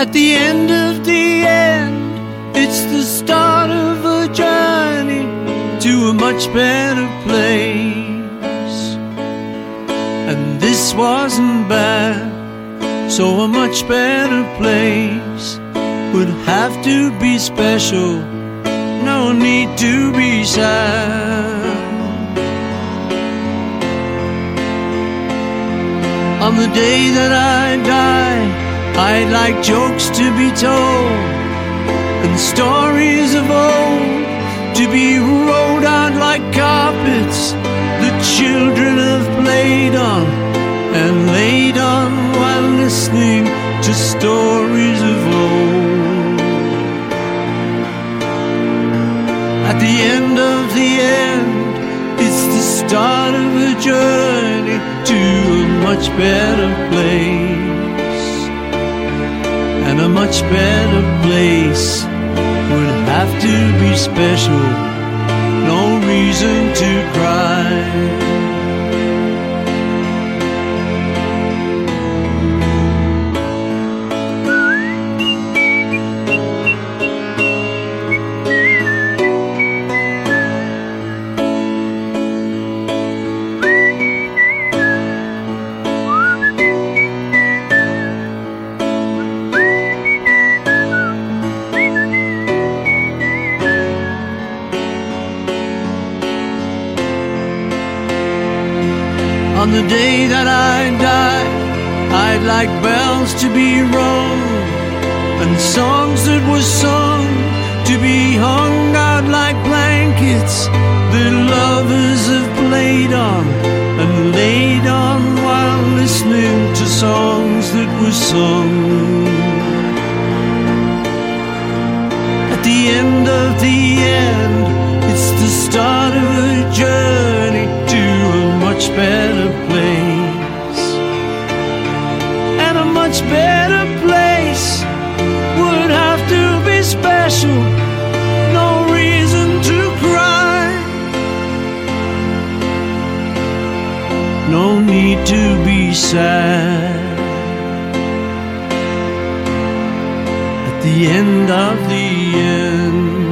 At the end of the end, it's the start of a journey to a much better place. And this wasn't bad, so a much better place would have to be special. No need to be sad. On the day that I die, I'd like jokes to be told and stories of old to be rolled out like carpets the children have played on and laid on while listening to stories of old. At the end of the end, it's the start of a journey to a much better a much better place. Would have to be special, On the day that I die, I'd like bells to be rung and songs that were sung to be hung out like blankets that lovers have played on and laid on while listening to songs that were sung. At the end of the end, much better place would have to be special. No reason to cry. No need to be sad. At the end of the end.